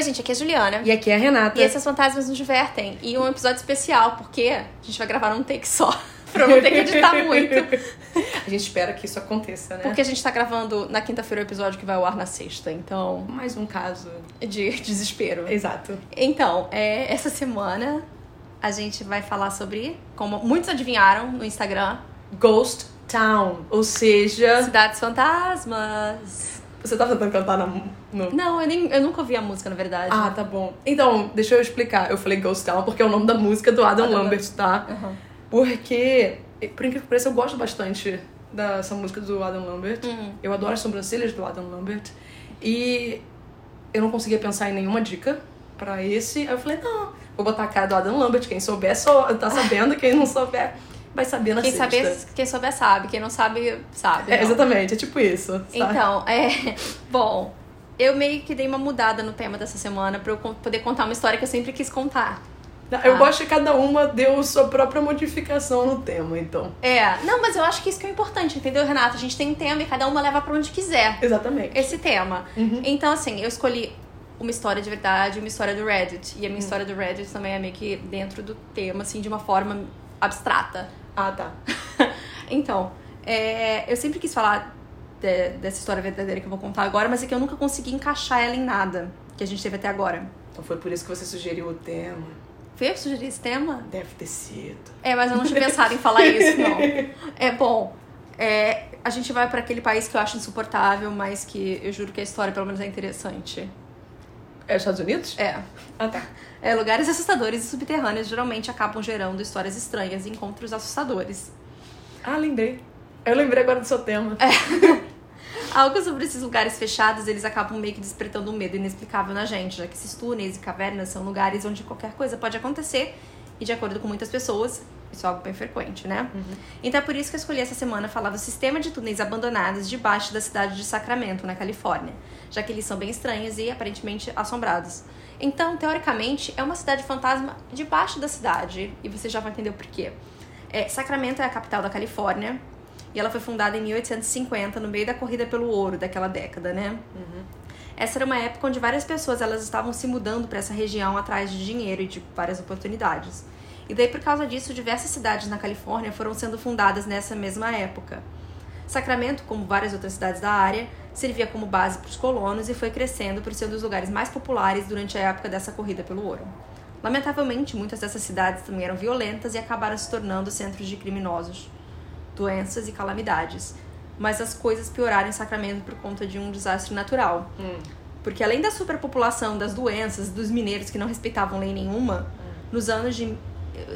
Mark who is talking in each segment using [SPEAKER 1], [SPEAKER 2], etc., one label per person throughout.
[SPEAKER 1] Oi, gente, aqui é a Juliana.
[SPEAKER 2] E aqui é a Renata.
[SPEAKER 1] E esses fantasmas nos divertem. E um episódio especial, porque a gente vai gravar num take só. pra não ter que editar muito.
[SPEAKER 2] A gente espera que isso aconteça, né?
[SPEAKER 1] Porque a gente tá gravando na quinta-feira o episódio que vai ao ar na sexta. Então.
[SPEAKER 2] Mais um caso.
[SPEAKER 1] De desespero.
[SPEAKER 2] Exato.
[SPEAKER 1] Então, é, essa semana a gente vai falar sobre, como muitos adivinharam no Instagram,
[SPEAKER 2] Ghost Town. Ou seja.
[SPEAKER 1] Cidades Fantasmas.
[SPEAKER 2] Você tá tentando cantar na,
[SPEAKER 1] Não, eu, nem, eu nunca ouvi a música, na verdade.
[SPEAKER 2] Ah, tá bom. Então, deixa eu explicar. Eu falei Ghost Town porque é o nome da música do Adam,
[SPEAKER 1] Adam
[SPEAKER 2] Lambert, tá?
[SPEAKER 1] Uhum.
[SPEAKER 2] Porque, por incrível que pareça, eu gosto bastante dessa música do Adam Lambert.
[SPEAKER 1] Uhum.
[SPEAKER 2] Eu adoro as sobrancelhas do Adam Lambert. E eu não conseguia pensar em nenhuma dica pra esse. Aí eu falei, não, vou botar a cara do Adam Lambert. Quem souber, só, tá sabendo. Quem não souber, vai saber na
[SPEAKER 1] Quem,
[SPEAKER 2] sexta.
[SPEAKER 1] saber, quem souber sabe, quem não sabe, sabe.
[SPEAKER 2] É, exatamente, é tipo isso. sabe?
[SPEAKER 1] Então, é. Bom, eu meio que dei uma mudada no tema dessa semana pra eu poder contar uma história que eu sempre quis contar.
[SPEAKER 2] Eu
[SPEAKER 1] Ah.
[SPEAKER 2] gosto que cada uma deu sua própria modificação no tema, então.
[SPEAKER 1] É, não, mas eu acho que isso que é importante, entendeu, Renata? A gente tem um tema e cada uma leva pra onde quiser
[SPEAKER 2] Exatamente.
[SPEAKER 1] esse tema.
[SPEAKER 2] Uhum.
[SPEAKER 1] Então, assim, eu escolhi uma história de verdade e uma história do Reddit. E a minha
[SPEAKER 2] Hum.
[SPEAKER 1] história do Reddit também é meio que dentro do tema, assim, de uma forma abstrata.
[SPEAKER 2] Ah, tá.
[SPEAKER 1] Então, é, eu sempre quis falar de- dessa história verdadeira que eu vou contar agora, mas é que eu nunca consegui encaixar ela em nada que a gente teve até agora.
[SPEAKER 2] Então foi por isso que você sugeriu o tema.
[SPEAKER 1] Foi eu que sugeri esse tema?
[SPEAKER 2] Deve ter sido.
[SPEAKER 1] É, mas eu não tinha pensado em falar isso, não. É bom. é, a gente vai pra aquele país que eu acho insuportável, mas que eu juro que a história pelo menos é interessante.
[SPEAKER 2] É Estados Unidos?
[SPEAKER 1] É.
[SPEAKER 2] Ah, tá.
[SPEAKER 1] É, lugares assustadores e subterrâneos geralmente acabam gerando histórias estranhas e encontros assustadores.
[SPEAKER 2] Ah, lembrei. Eu lembrei agora do seu tema.
[SPEAKER 1] Algo sobre esses lugares fechados, eles acabam meio que despertando um medo inexplicável na gente, já que esses túneis e cavernas são lugares onde qualquer coisa pode acontecer e, de acordo com muitas pessoas, isso é algo bem frequente, né? Então é por isso que eu escolhi essa semana falar do sistema de túneis abandonados debaixo da cidade de Sacramento, na Califórnia, já que eles são bem estranhos e aparentemente assombrados. Então, teoricamente, é uma cidade fantasma debaixo da cidade, e você já vai entender o porquê. É, Sacramento é a capital da Califórnia, e ela foi fundada em 1850, no meio da corrida pelo ouro daquela década, né? Essa era uma época onde várias pessoas elas estavam se mudando para essa região atrás de dinheiro e de várias oportunidades. E daí, por causa disso, diversas cidades na Califórnia foram sendo fundadas nessa mesma época. Sacramento, como várias outras cidades da área, servia como base para os colonos e foi crescendo por ser um dos lugares mais populares durante a época dessa corrida pelo ouro. Lamentavelmente, muitas dessas cidades também eram violentas e acabaram se tornando centros de criminosos, doenças e calamidades. Mas as coisas pioraram em Sacramento por conta de um desastre natural. Porque além da superpopulação, das doenças, dos mineiros que não respeitavam lei nenhuma, nos anos de.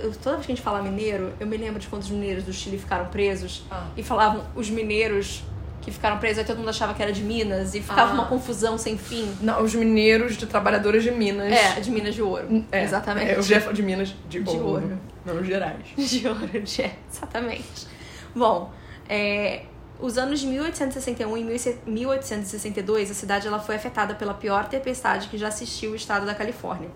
[SPEAKER 1] eu- toda vez que a gente fala mineiro, eu me lembro de quando os mineiros do Chile ficaram presos
[SPEAKER 2] Ah.
[SPEAKER 1] e falavam os mineiros que ficaram presos, aí todo mundo achava que era de Minas e ficava
[SPEAKER 2] Ah.
[SPEAKER 1] uma confusão sem fim.
[SPEAKER 2] Não, os mineiros de trabalhadores de Minas.
[SPEAKER 1] É, de Minas de Ouro.
[SPEAKER 2] É,
[SPEAKER 1] Exatamente.
[SPEAKER 2] É, o Jeff de Minas de,
[SPEAKER 1] De
[SPEAKER 2] ouro.
[SPEAKER 1] ouro.
[SPEAKER 2] Não, gerais.
[SPEAKER 1] De ouro, de, é, exatamente. Bom, é, os anos de 1861 e 1862, a cidade ela foi afetada pela pior tempestade que já assistiu o estado da Califórnia.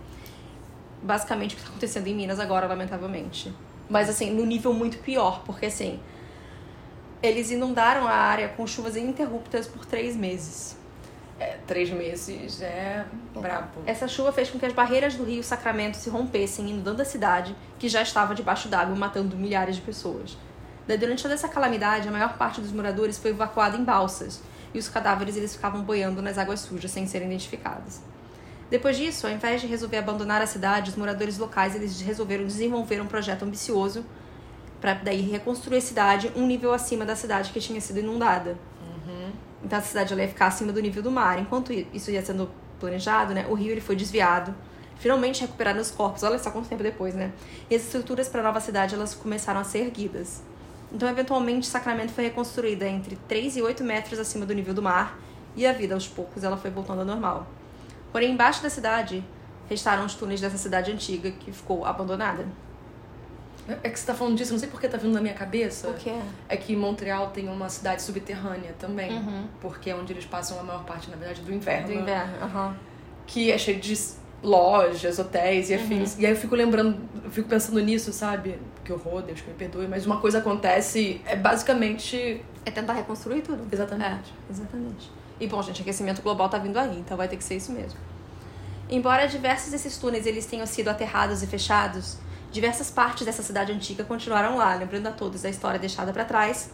[SPEAKER 1] Basicamente o que está acontecendo em Minas agora, lamentavelmente. Mas assim, no nível muito pior, porque assim, eles inundaram a área com chuvas ininterruptas por três meses.
[SPEAKER 2] É, três meses é brabo.
[SPEAKER 1] Essa chuva fez com que as barreiras do rio Sacramento se rompessem, inundando a cidade, que já estava debaixo d'água, matando milhares de pessoas. Durante toda essa calamidade, a maior parte dos moradores foi evacuada em balsas, e os cadáveres eles ficavam boiando nas águas sujas sem serem identificados. Depois disso, ao invés de resolver abandonar a cidade, os moradores locais eles resolveram desenvolver um projeto ambicioso para daí reconstruir a cidade um nível acima da cidade que tinha sido inundada. Então a cidade ela ia ficar acima do nível do mar. Enquanto isso ia sendo planejado, né, o rio ele foi desviado. Finalmente recuperaram os corpos. Olha só quanto tempo depois, né? E as estruturas para a nova cidade elas começaram a ser erguidas. Então, eventualmente, Sacramento foi reconstruída entre 3 e 8 metros acima do nível do mar. E a vida, aos poucos, ela foi voltando ao normal. Porém, embaixo da cidade, restaram os túneis dessa cidade antiga que ficou abandonada.
[SPEAKER 2] É que você tá falando disso, não sei porque tá vindo na minha cabeça.
[SPEAKER 1] O que é?
[SPEAKER 2] É que Montreal tem uma cidade subterrânea também.
[SPEAKER 1] Uhum.
[SPEAKER 2] Porque é onde eles passam a maior parte, na verdade, do inverno.
[SPEAKER 1] Do inverno. aham.
[SPEAKER 2] Que é cheio de lojas, hotéis e
[SPEAKER 1] Uhum.
[SPEAKER 2] afins. E aí eu fico lembrando, eu fico pensando nisso, sabe? Que horror, Deus que me perdoe. Mas uma coisa acontece, é basicamente.
[SPEAKER 1] É tentar reconstruir tudo.
[SPEAKER 2] Exatamente.
[SPEAKER 1] É, exatamente. E bom, gente, aquecimento global tá vindo aí, então vai ter que ser isso mesmo. Embora diversos desses túneis eles tenham sido aterrados e fechados, diversas partes dessa cidade antiga continuaram lá, lembrando a todos a história deixada para trás,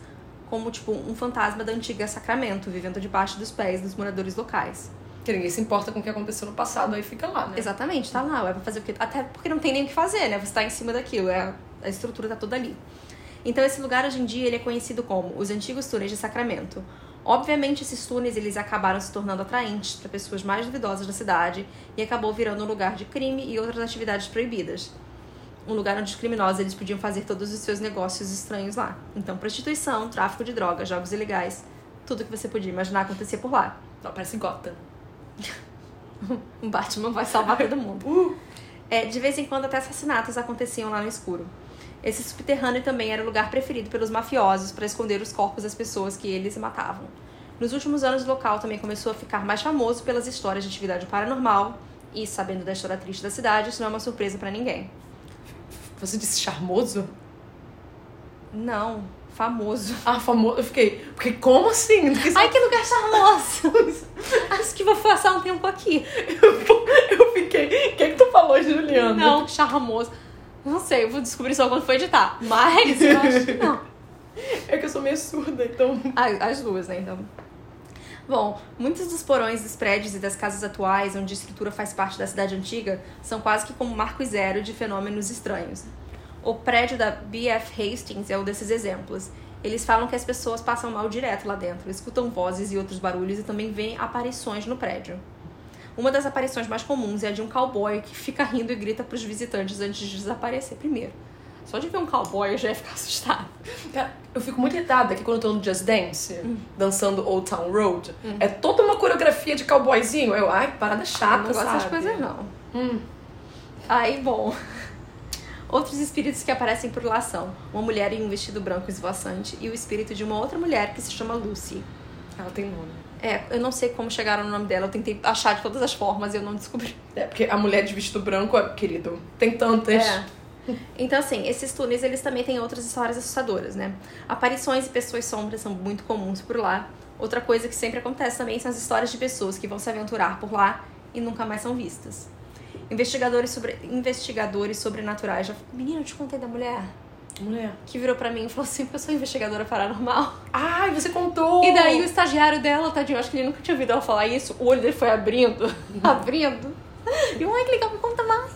[SPEAKER 1] como tipo um fantasma da antiga Sacramento, vivendo debaixo dos pés dos moradores locais.
[SPEAKER 2] Que ninguém se importa com o que aconteceu no passado, aí fica lá, né?
[SPEAKER 1] Exatamente, tá lá, é pra fazer o quê? Até porque não tem nem o que fazer, né? Você tá em cima daquilo, é, a estrutura tá toda ali. Então esse lugar hoje em dia ele é conhecido como os antigos túneis de Sacramento. Obviamente esses túneis eles acabaram se tornando atraentes para pessoas mais duvidosas da cidade e acabou virando um lugar de crime e outras atividades proibidas. Um lugar onde os criminosos eles podiam fazer todos os seus negócios estranhos lá. Então prostituição, tráfico de drogas, jogos ilegais, tudo que você podia imaginar acontecia por lá.
[SPEAKER 2] Não, parece Gotham.
[SPEAKER 1] O Batman vai salvar todo mundo.
[SPEAKER 2] Uh!
[SPEAKER 1] É, de vez em quando até assassinatos aconteciam lá no escuro. Esse subterrâneo também era o lugar preferido pelos mafiosos para esconder os corpos das pessoas que eles matavam. Nos últimos anos, o local também começou a ficar mais famoso pelas histórias de atividade paranormal, e sabendo da história triste da cidade, isso não é uma surpresa para ninguém.
[SPEAKER 2] Você disse charmoso?
[SPEAKER 1] Não, famoso.
[SPEAKER 2] Ah, famoso. Eu fiquei. Porque como assim?
[SPEAKER 1] Ai, que lugar charmoso! Acho que vou passar um tempo aqui.
[SPEAKER 2] Eu fiquei. O que, é que tu falou, Juliana?
[SPEAKER 1] Não, charmoso. Não sei, eu vou descobrir só quando for editar. Mas eu acho que não.
[SPEAKER 2] É que eu sou meio surda, então.
[SPEAKER 1] As, as duas, né? Então. Bom, muitos dos porões dos prédios e das casas atuais, onde a estrutura faz parte da cidade antiga, são quase que como marco zero de fenômenos estranhos. O prédio da BF Hastings é um desses exemplos. Eles falam que as pessoas passam mal direto lá dentro, escutam vozes e outros barulhos e também veem aparições no prédio. Uma das aparições mais comuns é a de um cowboy que fica rindo e grita para os visitantes antes de desaparecer primeiro. Só de ver um cowboy eu já ia ficar assustada.
[SPEAKER 2] Eu fico muito irritada que quando eu tô no Just Dance, dançando Old Town Road, é toda uma coreografia de cowboyzinho. Eu, ai, parada chata,
[SPEAKER 1] não gosto
[SPEAKER 2] sabe?
[SPEAKER 1] dessas coisas, não.
[SPEAKER 2] Hum.
[SPEAKER 1] Aí, bom. Outros espíritos que aparecem por lá são uma mulher em um vestido branco esvoaçante e o espírito de uma outra mulher que se chama Lucy.
[SPEAKER 2] Ela tem nome.
[SPEAKER 1] É, eu não sei como chegaram no nome dela, eu tentei achar de todas as formas e eu não descobri.
[SPEAKER 2] É, porque a mulher de vestido branco, querido, tem tantas.
[SPEAKER 1] É. Então, assim, esses túneis, eles também têm outras histórias assustadoras, né? Aparições e pessoas sombras são muito comuns por lá. Outra coisa que sempre acontece também são as histórias de pessoas que vão se aventurar por lá e nunca mais são vistas. Investigadores, sobre... Investigadores sobrenaturais já... Menina, eu te contei da mulher
[SPEAKER 2] Mulher.
[SPEAKER 1] que virou pra mim e falou assim, eu sou investigadora paranormal.
[SPEAKER 2] Ai, você contou!
[SPEAKER 1] E daí o estagiário dela, tadinho, acho que ele nunca tinha ouvido ela falar isso. O olho dele foi abrindo, abrindo. E ai, que legal, me conta mais.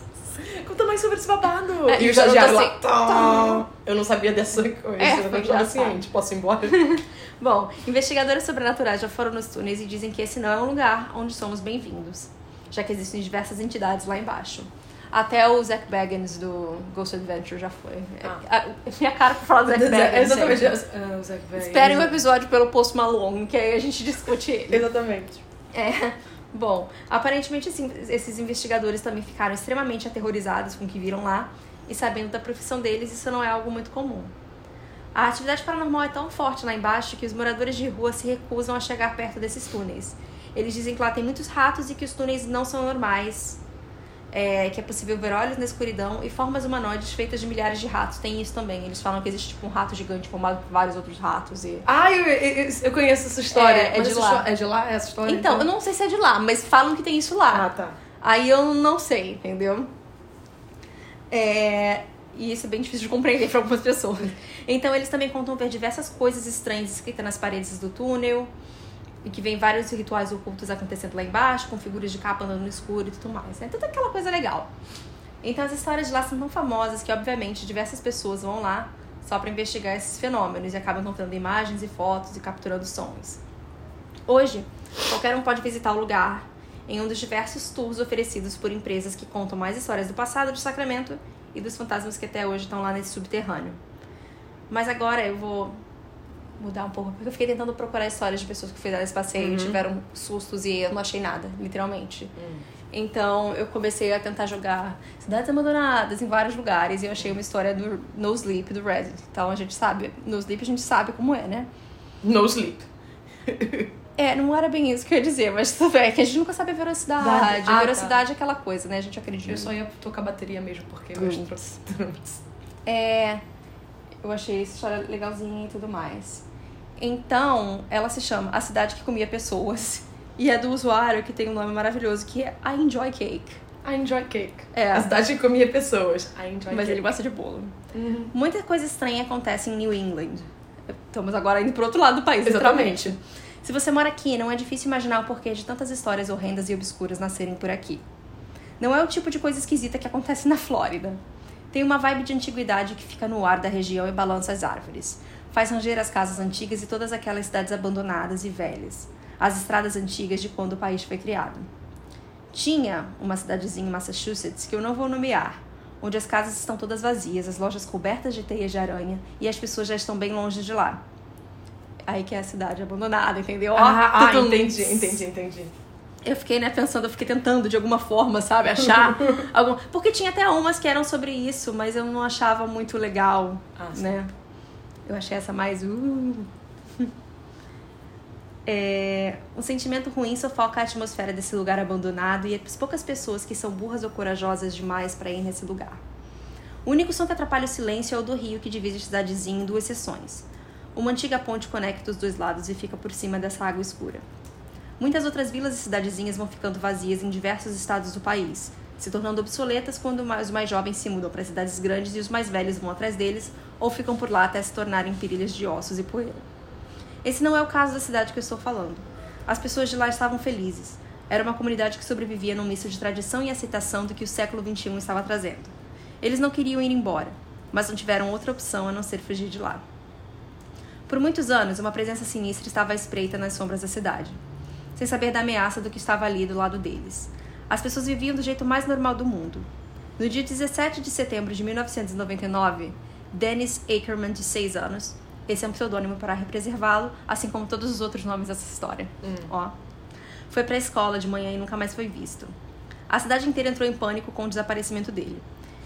[SPEAKER 2] Conta mais sobre esse babado.
[SPEAKER 1] É,
[SPEAKER 2] e o
[SPEAKER 1] o garoto
[SPEAKER 2] estagiário lá.
[SPEAKER 1] assim,
[SPEAKER 2] tá. Eu não sabia dessa coisa.
[SPEAKER 1] É,
[SPEAKER 2] eu não
[SPEAKER 1] engraçado.
[SPEAKER 2] ciente. Posso ir embora?
[SPEAKER 1] Bom, investigadoras sobrenaturais já foram nos túneis e dizem que esse não é um lugar onde somos bem-vindos, já que existem diversas entidades lá embaixo. Até o Zack Baggins do Ghost Adventure já foi.
[SPEAKER 2] Ah.
[SPEAKER 1] É, minha cara pra falar do Zack Baggins.
[SPEAKER 2] Exatamente. o Zac Bagans.
[SPEAKER 1] Esperem o episódio pelo Post Malone, que aí a gente discute ele.
[SPEAKER 2] Exatamente.
[SPEAKER 1] É. Bom, aparentemente assim, esses investigadores também ficaram extremamente aterrorizados com o que viram lá e sabendo da profissão deles, isso não é algo muito comum. A atividade paranormal é tão forte lá embaixo que os moradores de rua se recusam a chegar perto desses túneis. Eles dizem que lá tem muitos ratos e que os túneis não são normais, é, que é possível ver olhos na escuridão e formas humanoides feitas de milhares de ratos. Tem isso também. Eles falam que existe tipo um rato gigante formado por vários outros ratos e
[SPEAKER 2] Ah, eu, eu, eu conheço essa história.
[SPEAKER 1] É, é de lá.
[SPEAKER 2] É de lá essa história?
[SPEAKER 1] Então, eu não sei se é de lá, mas falam que tem isso lá.
[SPEAKER 2] Ah, tá.
[SPEAKER 1] Aí eu não sei, entendeu? É, E isso é bem difícil de compreender para algumas pessoas. Então eles também contam ver diversas coisas estranhas escritas nas paredes do túnel. E que vem vários rituais ocultos acontecendo lá embaixo, com figuras de capa andando no escuro e tudo mais. É toda aquela coisa legal. Então as histórias de lá são tão famosas que, obviamente, diversas pessoas vão lá só para investigar esses fenômenos e acabam contando imagens e fotos e capturando sons. Hoje, qualquer um pode visitar o lugar em um dos diversos tours oferecidos por empresas que contam mais histórias do passado de Sacramento e dos fantasmas que até hoje estão lá nesse subterrâneo. Mas agora eu vou mudar um pouco, porque eu fiquei tentando procurar histórias de pessoas que fizeram esse passeio e tiveram sustos e eu não achei nada, literalmente. Então eu comecei a tentar jogar cidades abandonadas em vários lugares e eu achei uma história do No Sleep do Reddit. Então a gente sabe, No Sleep a gente sabe como é, né?
[SPEAKER 2] No sleep.
[SPEAKER 1] É, não era bem isso que eu ia dizer, mas tudo bem, é que a gente nunca sabe a velocidade.
[SPEAKER 2] Ah,
[SPEAKER 1] a
[SPEAKER 2] tá.
[SPEAKER 1] velocidade é aquela coisa, né? A gente acredita.
[SPEAKER 2] Eu só ia tocar bateria mesmo, porque eu
[SPEAKER 1] Putz.
[SPEAKER 2] gosto
[SPEAKER 1] É, eu achei essa história legalzinha e tudo mais. Então, ela se chama A Cidade que Comia Pessoas E é do usuário que tem um nome maravilhoso que é I Enjoy Cake.
[SPEAKER 2] I enjoy cake.
[SPEAKER 1] É.
[SPEAKER 2] A cidade que comia pessoas. I enjoy
[SPEAKER 1] Mas
[SPEAKER 2] cake.
[SPEAKER 1] ele gosta de bolo.
[SPEAKER 2] Uhum.
[SPEAKER 1] Muita coisa estranha acontece em New England. Estamos agora indo pro outro lado do país,
[SPEAKER 2] Exatamente.
[SPEAKER 1] Se você mora aqui, não é difícil imaginar o porquê de tantas histórias horrendas e obscuras nascerem por aqui. Não é o tipo de coisa esquisita que acontece na Flórida. Tem uma vibe de antiguidade que fica no ar da região e balança as árvores. Faz ranger as casas antigas e todas aquelas cidades abandonadas e velhas. As estradas antigas de quando o país foi criado. Tinha uma cidadezinha em Massachusetts que eu não vou nomear, onde as casas estão todas vazias, as lojas cobertas de teias de aranha e as pessoas já estão bem longe de lá. Aí que é a cidade abandonada, entendeu?
[SPEAKER 2] Ah, ah, entendi, entendi, entendi.
[SPEAKER 1] Eu fiquei, né, pensando, eu fiquei tentando de alguma forma, sabe, achar algum. Porque tinha até umas que eram sobre isso, mas eu não achava muito legal,
[SPEAKER 2] Ah, sim.
[SPEAKER 1] Eu achei essa mais. Uh. É, um sentimento ruim sufoca a atmosfera desse lugar abandonado e as poucas pessoas que são burras ou corajosas demais para ir nesse lugar. O único som que atrapalha o silêncio é o do rio que divide a cidadezinha em duas seções. Uma antiga ponte conecta os dois lados e fica por cima dessa água escura. Muitas outras vilas e cidadezinhas vão ficando vazias em diversos estados do país, se tornando obsoletas quando os mais jovens se mudam para cidades grandes e os mais velhos vão atrás deles ou ficam por lá até se tornarem perilhas de ossos e poeira. Esse não é o caso da cidade que eu estou falando. As pessoas de lá estavam felizes. Era uma comunidade que sobrevivia num misto de tradição e aceitação do que o século XXI estava trazendo. Eles não queriam ir embora, mas não tiveram outra opção a não ser fugir de lá. Por muitos anos, uma presença sinistra estava à espreita nas sombras da cidade, sem saber da ameaça do que estava ali do lado deles. As pessoas viviam do jeito mais normal do mundo. No dia 17 de setembro de 1999, Dennis Ackerman, de 6 anos, esse é um pseudônimo para preservá-lo, assim como todos os outros nomes dessa história. Ó. Foi para a escola de manhã e nunca mais foi visto. A cidade inteira entrou em pânico com o desaparecimento dele.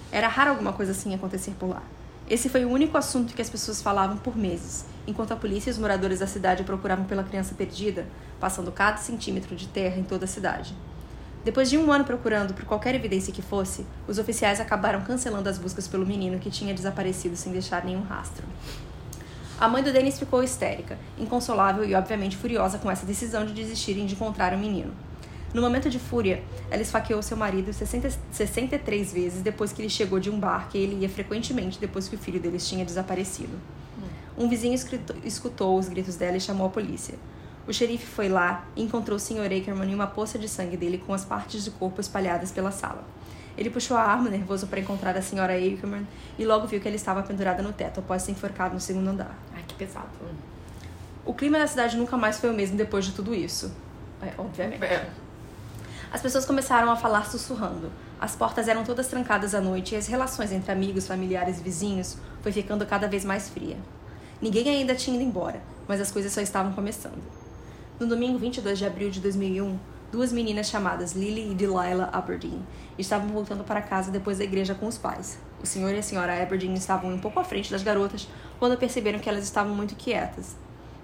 [SPEAKER 1] Era raro alguma coisa assim acontecer por lá. Esse foi o único assunto que as pessoas falavam por meses, enquanto a polícia e os moradores da cidade procuravam pela criança perdida, passando cada centímetro de terra em toda a cidade. Depois de um ano procurando por qualquer evidência que fosse, os oficiais acabaram cancelando as buscas pelo menino que tinha desaparecido sem deixar nenhum rastro. A mãe do Dennis ficou histérica, inconsolável e obviamente furiosa com essa decisão de desistirem de encontrar o menino. No momento de fúria, ela esfaqueou seu marido 60, 63 vezes depois que ele chegou de um bar que ele ia frequentemente depois que o filho deles tinha desaparecido. Um vizinho escutou os gritos dela e chamou a polícia. O xerife foi lá e encontrou o Sr. Ackerman em uma poça de sangue dele com as partes do corpo espalhadas pela sala. Ele puxou a arma, nervoso para encontrar a Sra. Ackerman, e logo viu que ela estava pendurada no teto após ser enforcado no segundo andar.
[SPEAKER 2] Ai, que pesado.
[SPEAKER 1] O clima da cidade nunca mais foi o mesmo depois de tudo isso. É, obviamente.
[SPEAKER 2] É.
[SPEAKER 1] As pessoas começaram a falar sussurrando. As portas eram todas trancadas à noite e as relações entre amigos, familiares e vizinhos foi ficando cada vez mais fria. Ninguém ainda tinha ido embora, mas as coisas só estavam começando. No domingo 22 de abril de 2001, duas meninas chamadas Lily e Delilah Aberdeen estavam voltando para casa depois da igreja com os pais. O senhor e a senhora Aberdeen estavam um pouco à frente das garotas quando perceberam que elas estavam muito quietas.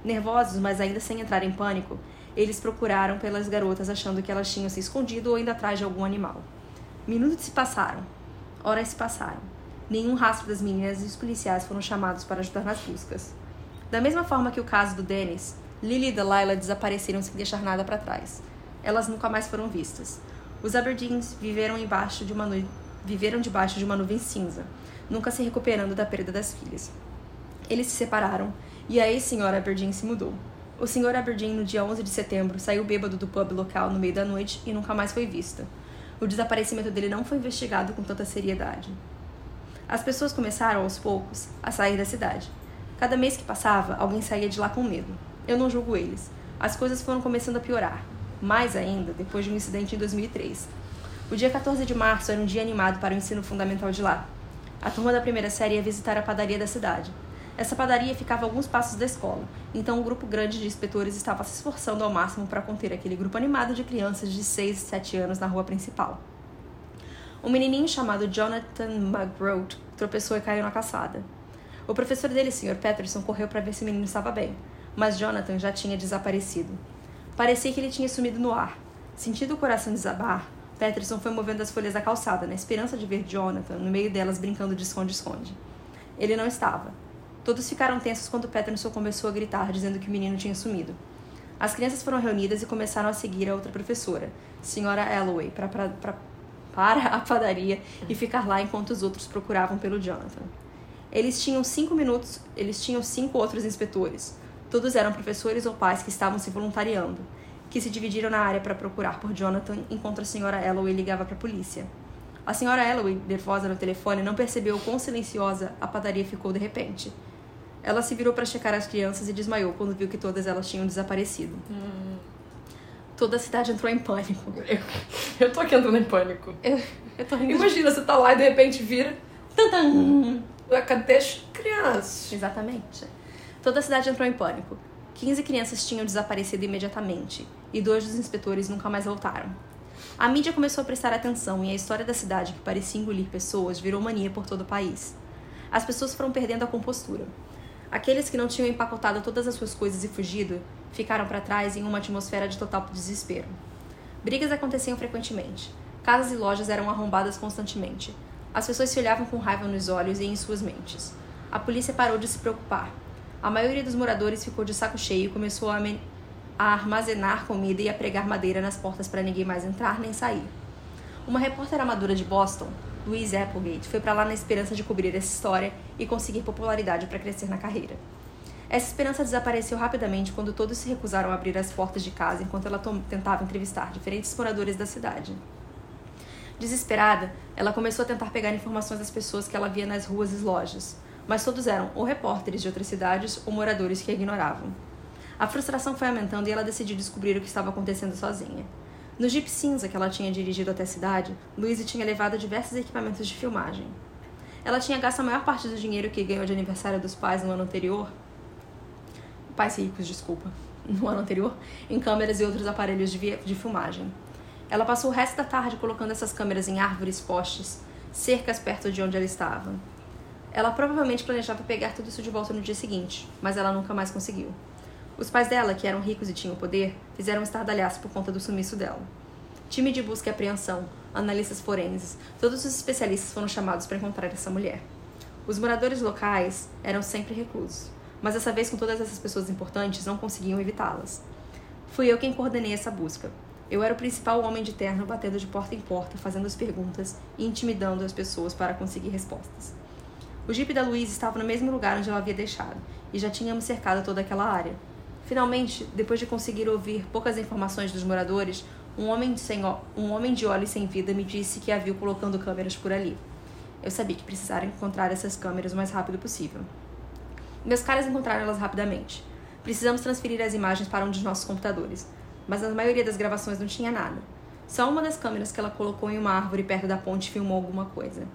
[SPEAKER 1] Nervosos, mas ainda sem entrar em pânico, eles procuraram pelas garotas achando que elas tinham se escondido ou indo atrás de algum animal. Minutos se passaram. Horas se passaram. Nenhum rastro das meninas e os policiais foram chamados para ajudar nas buscas. Da mesma forma que o caso do Dennis, Lily e Delilah desapareceram sem deixar nada para trás. Elas nunca mais foram vistas. Os Aberdeens viveram embaixo de uma nu... viveram debaixo de uma nuvem cinza, nunca se recuperando da perda das filhas. Eles se separaram e a ex-senhora Aberdeen se mudou. O senhor Aberdeen, no dia 11 de setembro, saiu bêbado do pub local no meio da noite e nunca mais foi vista. O desaparecimento dele não foi investigado com tanta seriedade. As pessoas começaram, aos poucos, a sair da cidade. Cada mês que passava, alguém saía de lá com medo. Eu não julgo eles. As coisas foram começando a piorar. Mais ainda, depois de um incidente em 2003. O dia 14 de março era um dia animado para o ensino fundamental de lá. A turma da primeira série ia visitar a padaria da cidade. Essa padaria ficava a alguns passos da escola, então um grupo grande de inspetores estava se esforçando ao máximo para conter aquele grupo animado de crianças de 6 e 7 anos na rua principal. Um menininho chamado Jonathan McGraw tropeçou e caiu na calçada. O professor dele, Sr. Peterson, correu para ver se o menino estava bem, mas Jonathan já tinha desaparecido. Parecia que ele tinha sumido no ar. Sentindo o coração desabar, Peterson foi movendo as folhas da calçada, na esperança de ver Jonathan no meio delas brincando de esconde-esconde. Ele não estava. Todos ficaram tensos quando Peterson começou a gritar, dizendo que o menino tinha sumido. As crianças foram reunidas e começaram a seguir a outra professora, senhora Alloway, pra, pra, pra, para a padaria e ficar lá enquanto os outros procuravam pelo Jonathan. Eles tinham cinco minutos, eles tinham cinco outros inspetores. Todos eram professores ou pais que estavam se voluntariando, que se dividiram na área para procurar por Jonathan enquanto a senhora Alloway ligava para a polícia. A senhora Alloway, nervosa no telefone, não percebeu quão silenciosa a padaria ficou de repente. Ela se virou para checar as crianças e desmaiou quando viu que todas elas tinham desaparecido.
[SPEAKER 2] Hum.
[SPEAKER 1] Toda a cidade entrou em pânico.
[SPEAKER 2] Eu, eu tô aqui entrando em pânico.
[SPEAKER 1] Eu, eu tô rindo.
[SPEAKER 2] Imagina, você tá lá e de repente vira.
[SPEAKER 1] Tantan!
[SPEAKER 2] Cadê as crianças?
[SPEAKER 1] Exatamente. Toda a cidade entrou em pânico. 15 crianças tinham desaparecido imediatamente e dois dos inspetores nunca mais voltaram. A mídia começou a prestar atenção e a história da cidade, que parecia engolir pessoas, virou mania por todo o país. As pessoas foram perdendo a compostura. Aqueles que não tinham empacotado todas as suas coisas e fugido ficaram para trás em uma atmosfera de total desespero. Brigas aconteciam frequentemente. Casas e lojas eram arrombadas constantemente. As pessoas se olhavam com raiva nos olhos e em suas mentes. A polícia parou de se preocupar. A maioria dos moradores ficou de saco cheio e começou a, a armazenar comida e a pregar madeira nas portas para ninguém mais entrar nem sair. Uma repórter amadora de Boston, Louise Applegate, foi para lá na esperança de cobrir essa história e conseguir popularidade para crescer na carreira. Essa esperança desapareceu rapidamente quando todos se recusaram a abrir as portas de casa enquanto ela tentava entrevistar diferentes moradores da cidade. Desesperada, ela começou a tentar pegar informações das pessoas que ela via nas ruas e lojas, mas todos eram ou repórteres de outras cidades ou moradores que a ignoravam. A frustração foi aumentando e ela decidiu descobrir o que estava acontecendo sozinha. No Jeep cinza que ela tinha dirigido até a cidade, Louise tinha levado diversos equipamentos de filmagem. Ela tinha gasto a maior parte do dinheiro que ganhou de aniversário dos pais no ano anterior. Pais ricos, desculpa. No ano anterior, em câmeras e outros aparelhos de, de filmagem. Ela passou o resto da tarde colocando essas câmeras em árvores, postes, cercas perto de onde ela estava. Ela provavelmente planejava pegar tudo isso de volta no dia seguinte, mas ela nunca mais conseguiu. Os pais dela, que eram ricos e tinham poder, fizeram um estardalhaço por conta do sumiço dela. Time de busca e apreensão, analistas forenses, todos os especialistas foram chamados para encontrar essa mulher. Os moradores locais eram sempre reclusos, mas dessa vez, com todas essas pessoas importantes, não conseguiam evitá-las. Fui eu quem coordenei essa busca. Eu era o principal homem de terno batendo de porta em porta, fazendo as perguntas e intimidando as pessoas para conseguir respostas. O jipe da Louise estava no mesmo lugar onde ela havia deixado, e já tínhamos cercado toda aquela área. Finalmente, depois de conseguir ouvir poucas informações dos moradores, um homem, sem um homem de olhos sem vida me disse que a viu colocando câmeras por ali. Eu sabia que precisara encontrar essas câmeras o mais rápido possível. Meus caras encontraram elas rapidamente. Precisamos transferir as imagens para um dos nossos computadores, mas na maioria das gravações não tinha nada. Só uma das câmeras que ela colocou em uma árvore perto da ponte filmou alguma coisa.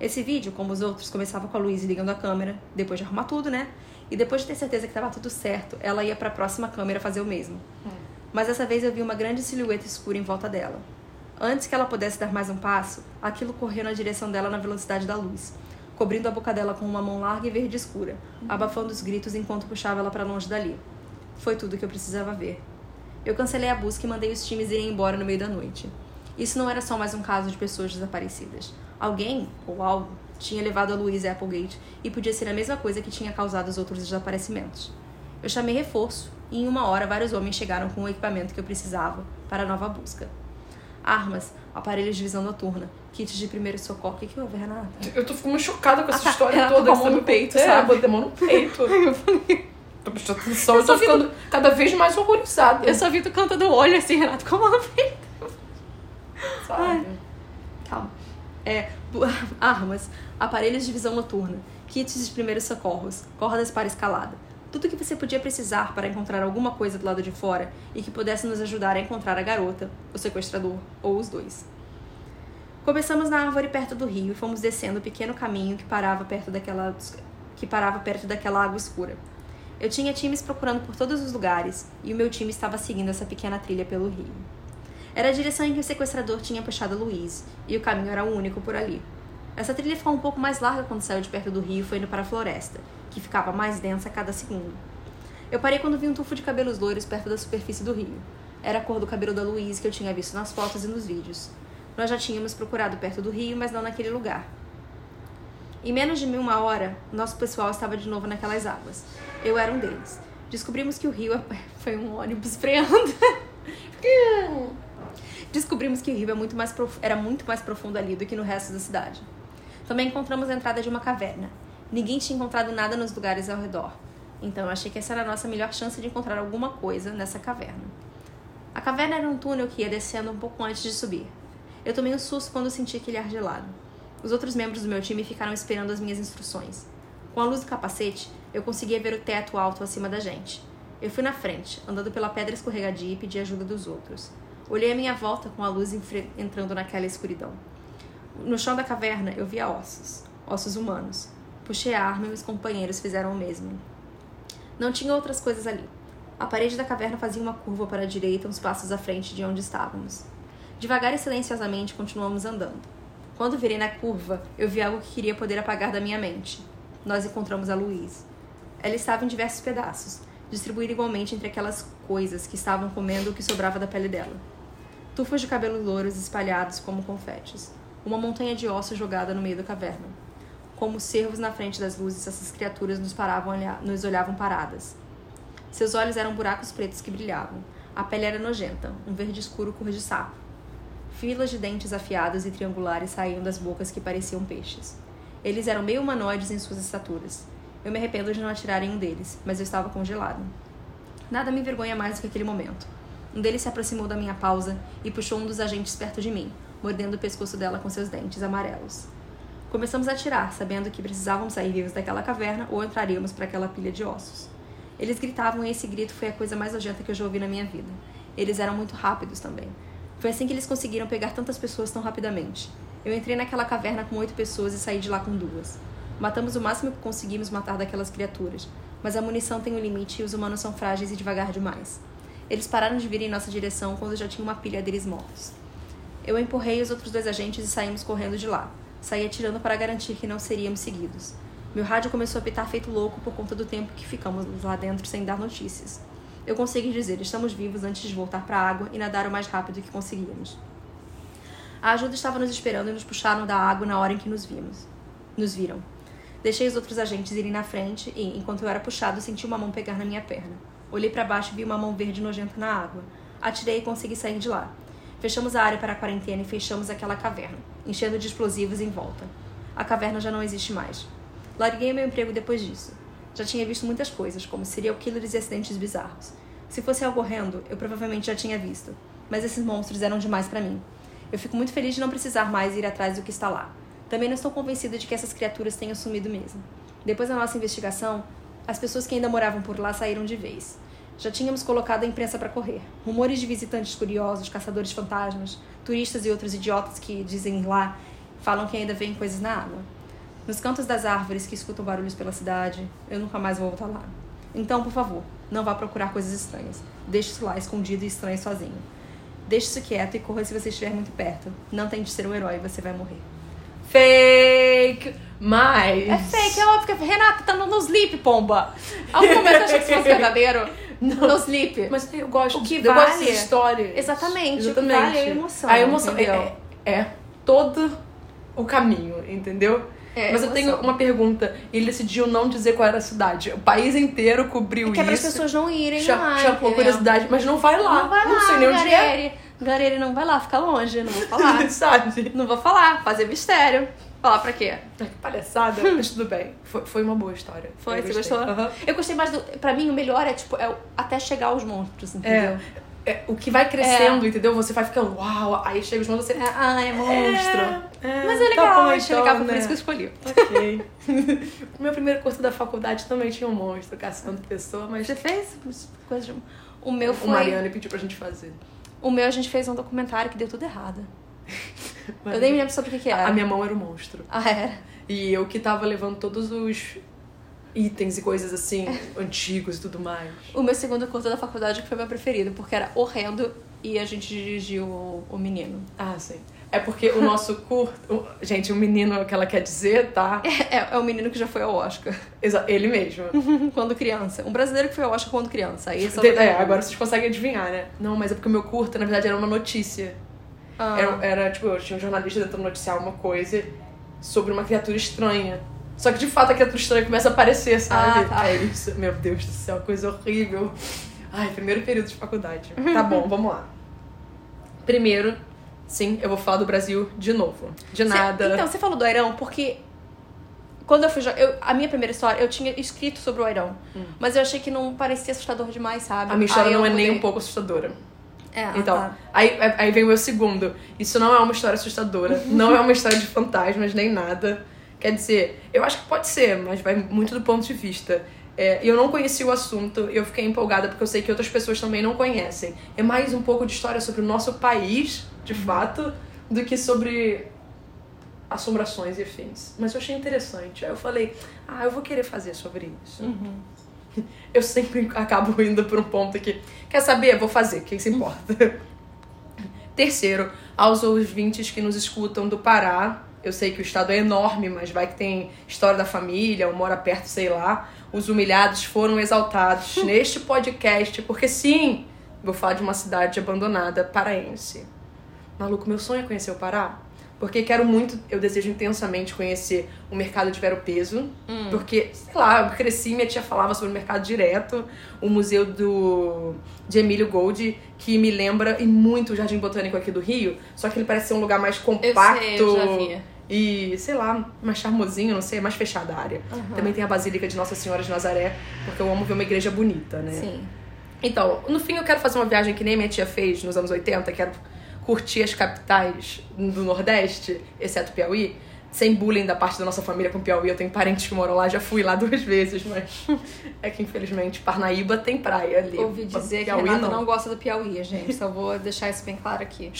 [SPEAKER 1] Esse vídeo, como os outros, começava com a Louise ligando a câmera, depois de arrumar tudo, né? E depois de ter certeza que estava tudo certo, ela ia para a próxima câmera fazer o mesmo. Mas dessa vez eu vi uma grande silhueta escura em volta dela. Antes que ela pudesse dar mais um passo, aquilo correu na direção dela na velocidade da luz, cobrindo a boca dela com uma mão larga e verde escura, abafando os gritos enquanto puxava ela para longe dali. Foi tudo que eu precisava ver. Eu cancelei a busca e mandei os times irem embora no meio da noite. Isso não era só mais um caso de pessoas desaparecidas. Alguém, ou algo, tinha levado a Louise Applegate e podia ser a mesma coisa que tinha causado os outros desaparecimentos. Eu chamei reforço e em uma hora vários homens chegaram com o equipamento que eu precisava para a nova busca. Armas, aparelhos de visão noturna, kits de primeiro socorro. O que, que houve, Renata?
[SPEAKER 2] Eu tô ficando chocada com essa
[SPEAKER 1] Ah,
[SPEAKER 2] história
[SPEAKER 1] Ela tá
[SPEAKER 2] toda.
[SPEAKER 1] com a mão no peito,
[SPEAKER 2] é,
[SPEAKER 1] sabe?
[SPEAKER 2] botei a mão no peito. tô prestando atenção, eu,
[SPEAKER 1] Eu só
[SPEAKER 2] tô
[SPEAKER 1] vi
[SPEAKER 2] ficando cada vez mais horrorizada.
[SPEAKER 1] Eu só vi tu cantando olho assim, Renato, com a mão no peito.
[SPEAKER 2] Sabe?
[SPEAKER 1] Calma. É, armas, aparelhos de visão noturna, kits de primeiros socorros, cordas para escalada. Tudo que você podia precisar para encontrar alguma coisa do lado de fora e que pudesse nos ajudar a encontrar a garota, o sequestrador ou os dois. Começamos na árvore perto do rio e fomos descendo o pequeno caminho que parava perto daquela que parava perto daquela água escura. Eu tinha times procurando por todos os lugares e o meu time estava seguindo essa pequena trilha pelo rio. Era a direção em que o sequestrador tinha puxado Louise, e o caminho era o único por ali. Essa trilha ficou um pouco mais larga quando saiu de perto do rio e foi indo para a floresta, que ficava mais densa a cada segundo. Eu parei quando vi um tufo de cabelos loiros perto da superfície do rio. Era a cor do cabelo da Louise que eu tinha visto nas fotos e nos vídeos. Nós já tínhamos procurado perto do rio, mas não naquele lugar. Em menos de uma hora, nosso pessoal estava de novo naquelas águas. Eu era um deles. Descobrimos que o rio é- foi um ônibus freando. Descobrimos que o rio é muito mais prof- era muito mais profundo ali do que no resto da cidade. Também encontramos a entrada de uma caverna. Ninguém tinha encontrado nada nos lugares ao redor. Então eu achei que essa era a nossa melhor chance de encontrar alguma coisa nessa caverna. A caverna era um túnel que ia descendo um pouco antes de subir. Eu tomei um susto quando senti aquele ar gelado. Os outros membros do meu time ficaram esperando as minhas instruções. Com a luz do capacete, eu conseguia ver o teto alto acima da gente. Eu fui na frente, andando pela pedra escorregadia e pedi ajuda dos outros. Olhei à minha volta com a luz entrando naquela escuridão. No chão da caverna, eu via ossos. Ossos humanos. Puxei a arma e meus companheiros fizeram o mesmo. Não tinha outras coisas ali. A parede da caverna fazia uma curva para a direita, uns passos à frente de onde estávamos. Devagar e silenciosamente continuamos andando. Quando virei na curva, eu vi algo que queria poder apagar da minha mente. Nós encontramos a Louise. Ela estava em diversos pedaços, distribuída igualmente entre aquelas coisas que estavam comendo o que sobrava da pele dela. Tufos de cabelos louros espalhados como confetes. Uma montanha de ossos jogada no meio da caverna. Como cervos na frente das luzes, essas criaturas nos, paravam, nos olhavam paradas. Seus olhos eram buracos pretos que brilhavam. A pele era nojenta, um verde escuro cor de sapo. Filas de dentes afiados e triangulares saíam das bocas que pareciam peixes. Eles eram meio humanoides em suas estaturas. Eu me arrependo de não atirar em um deles, mas eu estava congelado. Nada me envergonha mais do que aquele momento. Um deles se aproximou da minha pausa e puxou um dos agentes perto de mim, mordendo o pescoço dela com seus dentes amarelos. Começamos a atirar, sabendo que precisávamos sair vivos daquela caverna ou entraríamos para aquela pilha de ossos. Eles gritavam e esse grito foi a coisa mais nojenta que eu já ouvi na minha vida. Eles eram muito rápidos também. Foi assim que eles conseguiram pegar tantas pessoas tão rapidamente. Eu entrei naquela caverna com oito pessoas e saí de lá com duas. Matamos o máximo que conseguimos matar daquelas criaturas, mas a munição tem um limite e os humanos são frágeis e devagar demais. Eles pararam de vir em nossa direção quando já tinha uma pilha deles mortos. Eu empurrei os outros dois agentes e saímos correndo de lá. Saí atirando para garantir que não seríamos seguidos. Meu rádio começou a pitar feito louco por conta do tempo que ficamos lá dentro sem dar notícias. Eu consegui dizer: estamos vivos antes de voltar para a água e nadar o mais rápido que conseguíamos. A ajuda estava nos esperando e nos puxaram da água na hora em que nos vimos. Nos viram. Deixei os outros agentes irem na frente e, enquanto eu era puxado, senti uma mão pegar na minha perna. Olhei para baixo e vi uma mão verde nojenta na água. Atirei e consegui sair de lá. Fechamos a área para a quarentena e fechamos aquela caverna, enchendo de explosivos em volta. A caverna já não existe mais. Larguei meu emprego depois disso. Já tinha visto muitas coisas, como serial killers e acidentes bizarros. Se fosse algo horrendo, eu provavelmente já tinha visto. Mas esses monstros eram demais para mim. Eu fico muito feliz de não precisar mais ir atrás do que está lá. Também não estou convencida de que essas criaturas tenham sumido mesmo. Depois da nossa investigação, as pessoas que ainda moravam por lá saíram de vez. Já tínhamos colocado a imprensa para correr. Rumores de visitantes curiosos, caçadores fantasmas, turistas e outros idiotas que dizem lá falam que ainda veem coisas na água. Nos cantos das árvores que escutam barulhos pela cidade, eu nunca mais vou voltar lá. Então, por favor, não vá procurar coisas estranhas. Deixe isso lá escondido e estranho sozinho. Deixe isso quieto e corra se você estiver muito perto. Não tente ser um herói, você vai morrer.
[SPEAKER 2] Fake! Mas.
[SPEAKER 1] É fake, é óbvio que Renata tá no, no sleep, pomba. Algum momento eu achei que isso fosse verdadeiro. No sleep.
[SPEAKER 2] Mas eu gosto
[SPEAKER 1] O que
[SPEAKER 2] de, eu gosto
[SPEAKER 1] vale-
[SPEAKER 2] dessas histórias.
[SPEAKER 1] Exatamente, o que vale é a emoção,
[SPEAKER 2] A emoção é, é, é todo o caminho, entendeu?
[SPEAKER 1] É,
[SPEAKER 2] Mas eu
[SPEAKER 1] emoção.
[SPEAKER 2] tenho uma pergunta. Ele decidiu não dizer qual era a cidade. O país inteiro cobriu
[SPEAKER 1] que é para as
[SPEAKER 2] isso.
[SPEAKER 1] pessoas não irem
[SPEAKER 2] Cha-
[SPEAKER 1] lá. Entendeu?
[SPEAKER 2] curiosidade, mas não vai lá.
[SPEAKER 1] Não vai lá,
[SPEAKER 2] sei nem onde é.
[SPEAKER 1] Gareri não vai lá, fica longe, não vou falar.
[SPEAKER 2] Sabe?
[SPEAKER 1] não vou falar, fazer mistério. Falar pra quê?
[SPEAKER 2] Que palhaçada, mas tudo bem. Foi, foi uma boa história.
[SPEAKER 1] Foi, você gostou?
[SPEAKER 2] Aham.
[SPEAKER 1] Eu gostei mais do. Pra mim, o melhor é, tipo, é o- até chegar aos monstros, entendeu?
[SPEAKER 2] É, é, o que vai crescendo, entendeu? Você vai ficando, uau, aí chega os monstros, você...
[SPEAKER 1] É, ah, é monstro.
[SPEAKER 2] É,
[SPEAKER 1] Mas é
[SPEAKER 2] tá
[SPEAKER 1] legal,
[SPEAKER 2] bom,
[SPEAKER 1] achei
[SPEAKER 2] então,
[SPEAKER 1] legal, foi por
[SPEAKER 2] né?
[SPEAKER 1] isso que eu escolhi.
[SPEAKER 2] Ok. o meu primeiro curso da faculdade também tinha um monstro caçando pessoa, mas
[SPEAKER 1] Você fez coisa de... O meu
[SPEAKER 2] o
[SPEAKER 1] foi...
[SPEAKER 2] Mariana pediu pra gente fazer.
[SPEAKER 1] O meu a gente fez um documentário que deu tudo errado. Eu nem me lembro sobre o que que era.
[SPEAKER 2] A minha mão era o monstro.
[SPEAKER 1] Ah, era.
[SPEAKER 2] E eu que tava levando todos os itens e coisas assim, antigos e tudo mais.
[SPEAKER 1] O meu segundo curso da faculdade que foi meu preferido, porque era horrendo e a gente dirigiu o, o menino.
[SPEAKER 2] Ah, sim. É porque o nosso curso. o- Gente, o menino que ela quer dizer, tá?
[SPEAKER 1] É, é o menino que já foi ao Oscar
[SPEAKER 2] Exa- Ele mesmo.
[SPEAKER 1] quando criança. Um brasileiro que foi ao Oscar quando criança. Aí só
[SPEAKER 2] É, agora vocês conseguem adivinhar, né? Não, mas é porque o meu curto, na verdade, era uma notícia.
[SPEAKER 1] Ah.
[SPEAKER 2] Era, era, tipo, eu tinha um jornalista tentando noticiar uma coisa sobre uma criatura estranha. Só que de fato a criatura estranha começa a aparecer, sabe?
[SPEAKER 1] Ah, tá.
[SPEAKER 2] É isso, meu Deus do céu, coisa horrível. Ai, primeiro período de faculdade. Tá bom, vamos lá. Primeiro, sim, eu vou falar do Brasil de novo. De
[SPEAKER 1] Cê-
[SPEAKER 2] nada.
[SPEAKER 1] então, você falou do Airão porque quando eu fui eu, a minha primeira história, eu tinha escrito sobre o Airão, mas eu achei que não parecia assustador demais, sabe?
[SPEAKER 2] Hum. a minha história
[SPEAKER 1] Aí
[SPEAKER 2] não é nem um pouco assustadora.
[SPEAKER 1] É, ah,
[SPEAKER 2] Então,
[SPEAKER 1] tá.
[SPEAKER 2] aí, aí vem o meu segundo. Isso não é uma história assustadora, não é uma história de fantasmas nem nada. Quer dizer, eu acho que pode ser, mas vai muito do ponto de vista. É, eu não conheci o assunto, eu fiquei empolgada porque eu sei que outras pessoas também não conhecem. É mais um pouco de história sobre o nosso país, de fato, do que sobre assombrações e afins. Mas eu achei interessante. Aí eu falei, ah, eu vou querer fazer sobre isso. Eu sempre acabo indo por um ponto que, quer saber? Vou fazer, quem se importa? Terceiro, aos ouvintes que nos escutam do Pará, eu sei que o estado é enorme, mas vai que tem história da família, ou mora perto, sei lá. Os humilhados foram exaltados neste podcast, porque sim, vou falar de uma cidade abandonada paraense. Maluco, meu sonho é conhecer o Pará. Porque quero muito, eu desejo intensamente conhecer o mercado de Vero Peso. Porque, sei lá, eu cresci, minha tia falava sobre o mercado direto. O museu do de Emílio Gold, que me lembra e muito o Jardim Botânico aqui do Rio. Só que ele parece ser um lugar mais
[SPEAKER 1] Eu
[SPEAKER 2] compacto.
[SPEAKER 1] sei, eu já vi.
[SPEAKER 2] E, sei lá, mais charmosinho, não sei, mais fechada a área. Também tem a Basílica de Nossa Senhora de Nazaré, porque eu amo ver uma igreja bonita, né?
[SPEAKER 1] Sim.
[SPEAKER 2] Então, no fim eu quero fazer uma viagem que nem minha tia fez nos anos 80, quero curtir as capitais do Nordeste, exceto Piauí. Sem bullying da parte da nossa família com Piauí, eu tenho parentes que moram lá, já fui lá duas vezes, mas é que infelizmente Parnaíba tem praia ali.
[SPEAKER 1] Ouvi dizer que
[SPEAKER 2] Piauí
[SPEAKER 1] Renata não. gosta do Piauí, gente. Só vou deixar isso bem claro aqui.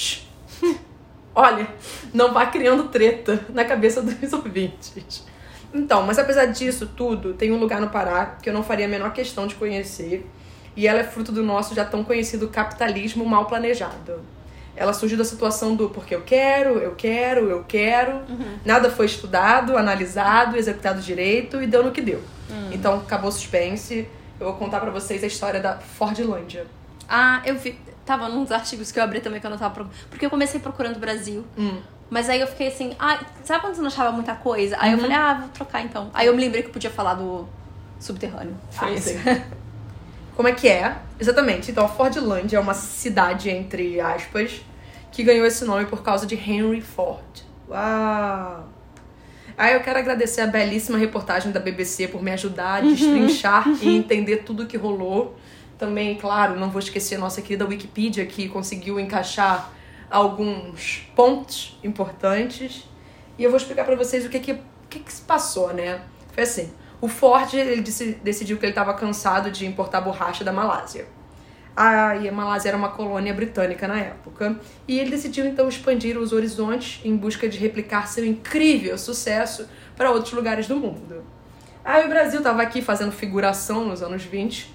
[SPEAKER 2] Olha, não vá criando treta na cabeça dos ouvintes. Então, mas apesar disso tudo, tem um lugar no Pará que eu não faria a menor questão de conhecer. E ela é fruto do nosso já tão conhecido capitalismo mal planejado. Ela surgiu da situação do porque eu quero, eu quero, eu quero. Nada foi estudado, analisado, executado direito e deu no que deu. Então, acabou o suspense. Eu vou contar pra vocês a história da Fordlândia.
[SPEAKER 1] Ah, eu vi. Tava nos artigos que eu abri também que eu não tava procurando. Porque eu comecei procurando Brasil.
[SPEAKER 2] Hum.
[SPEAKER 1] Mas aí eu fiquei assim, ah, sabe quando você não achava muita coisa? Aí eu
[SPEAKER 2] Uhum.
[SPEAKER 1] falei, ah, vou trocar então. Aí eu me lembrei que eu podia falar do subterrâneo. Foi
[SPEAKER 2] Ah,
[SPEAKER 1] isso.
[SPEAKER 2] Como é que é? Exatamente. Então, a Fordlândia é uma cidade, entre aspas, que ganhou esse nome por causa de Henry Ford. Uau! Aí eu quero agradecer a belíssima reportagem da BBC por me ajudar a destrinchar e entender tudo o que rolou. Também, claro, não vou esquecer a nossa querida Wikipedia, que conseguiu encaixar alguns pontos importantes. E eu vou explicar pra vocês o que que, o que que se passou, né? Foi assim, o Ford, ele disse- decidiu que ele estava cansado de importar borracha da Malásia. Ah, e a Malásia era uma colônia britânica na época. E ele decidiu então expandir os horizontes em busca de replicar seu incrível sucesso para outros lugares do mundo. Aí o Brasil estava aqui fazendo figuração nos anos 20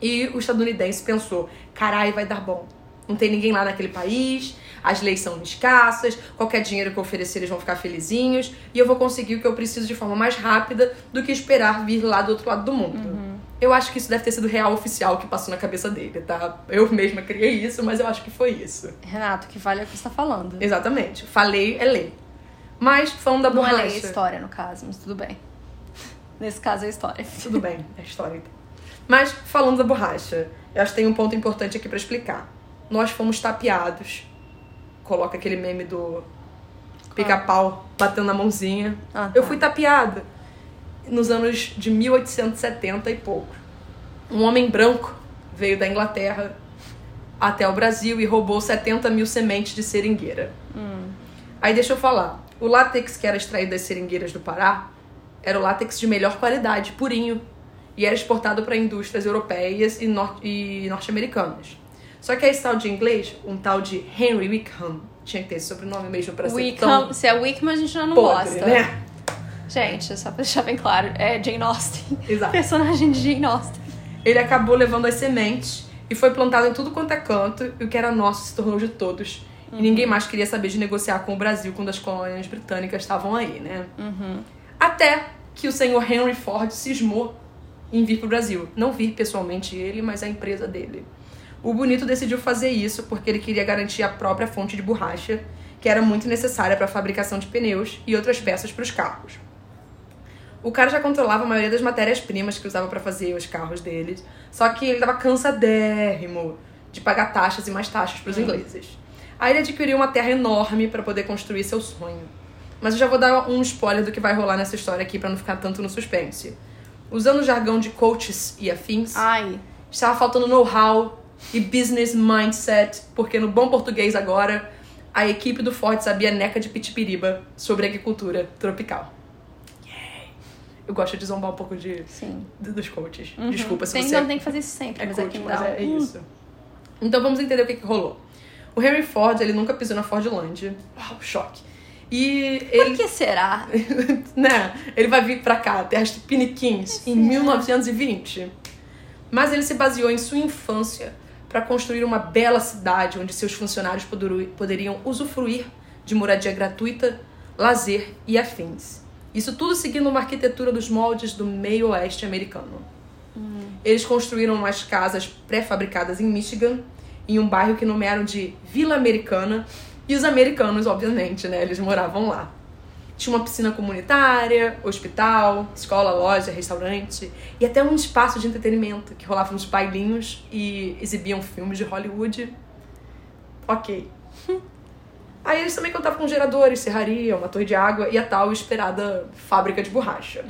[SPEAKER 2] e o estadunidense pensou: carai, vai dar bom. Não tem ninguém lá naquele país, as leis são escassas, qualquer dinheiro que eu oferecer eles vão ficar felizinhos e eu vou conseguir o que eu preciso de forma mais rápida do que esperar vir lá do outro lado do mundo. Eu acho que isso deve ter sido real oficial que passou na cabeça dele, tá? Eu mesma criei isso, mas eu acho que foi isso.
[SPEAKER 1] Renato, que vale é o que você tá falando.
[SPEAKER 2] Exatamente. Falei é lei. Mas falando da
[SPEAKER 1] Não é
[SPEAKER 2] borracha.
[SPEAKER 1] lei, é história, no caso, mas tudo bem. Nesse caso é história.
[SPEAKER 2] Tudo bem, é história então. Mas falando da borracha, eu acho que tem um ponto importante aqui pra explicar. Nós fomos tapeados. Coloca aquele meme do pica-pau batendo na mãozinha.
[SPEAKER 1] Ah,
[SPEAKER 2] Eu
[SPEAKER 1] tá.
[SPEAKER 2] fui tapeada nos anos de 1870 e pouco. Um homem branco veio da Inglaterra até o Brasil e roubou 70 mil sementes de seringueira. Aí deixa eu falar. O látex que era extraído das seringueiras do Pará era o látex de melhor qualidade, purinho. E era exportado para indústrias europeias e, nor- e norte-americanas. Só que esse tal de inglês, um tal de Henry Wickham, tinha que ter esse sobrenome mesmo pra ser
[SPEAKER 1] Wickham,
[SPEAKER 2] tão
[SPEAKER 1] se é Wickham, a gente já não
[SPEAKER 2] podre,
[SPEAKER 1] gosta.
[SPEAKER 2] né?
[SPEAKER 1] Gente, só pra deixar bem claro, é Jane Austen.
[SPEAKER 2] Exato.
[SPEAKER 1] Personagem de Jane Austen.
[SPEAKER 2] Ele acabou levando as sementes e foi plantado em tudo quanto é canto, e o que era nosso se tornou de todos. E ninguém mais queria saber de negociar com o Brasil quando as colônias britânicas estavam aí, né? Até que o senhor Henry Ford cismou em vir pro Brasil. Não vir pessoalmente ele, mas a empresa dele. O Bonito decidiu fazer isso porque ele queria garantir a própria fonte de borracha, que era muito necessária para a fabricação de pneus e outras peças para os carros. O cara já controlava a maioria das matérias-primas que usava para fazer os carros deles. Só que ele tava cansadérrimo de pagar taxas e mais taxas para os ingleses. Aí ele adquiriu uma terra enorme para poder construir seu sonho. Mas eu já vou dar um spoiler do que vai rolar nessa história aqui para não ficar tanto no suspense. Usando o jargão de coaches e afins,
[SPEAKER 1] Ai.
[SPEAKER 2] estava faltando know-how e business mindset, porque no bom português agora, a equipe do Ford sabia neca de pitipiriba sobre agricultura tropical. Yay. Eu gosto de zombar um pouco de,
[SPEAKER 1] Sim.
[SPEAKER 2] dos coaches.
[SPEAKER 1] Uhum.
[SPEAKER 2] Desculpa se
[SPEAKER 1] tem,
[SPEAKER 2] você
[SPEAKER 1] Não tem que fazer isso sempre,
[SPEAKER 2] é
[SPEAKER 1] mas
[SPEAKER 2] coach,
[SPEAKER 1] é
[SPEAKER 2] mas é, é
[SPEAKER 1] Hum.
[SPEAKER 2] isso. Então vamos entender o que, que rolou. O Henry Ford, ele nunca pisou na Fordland. Uau, choque. E
[SPEAKER 1] Por
[SPEAKER 2] ele,
[SPEAKER 1] que será?
[SPEAKER 2] né, ele vai vir pra cá, terras tupiniquins, em 1920. Mas ele se baseou em sua infância para construir uma bela cidade onde seus funcionários poderiam usufruir de moradia gratuita, lazer e afins. Isso tudo seguindo uma arquitetura dos moldes do meio oeste americano. Eles construíram umas casas pré-fabricadas em Michigan, em um bairro que nomearam de Vila Americana, e os americanos, obviamente, né, eles moravam lá. Tinha uma piscina comunitária, hospital, escola, loja, restaurante e até um espaço de entretenimento que rolava uns bailinhos e exibiam filmes de Hollywood. Ok. Aí eles também contavam com geradores, serraria, uma torre de água e a tal esperada fábrica de borracha.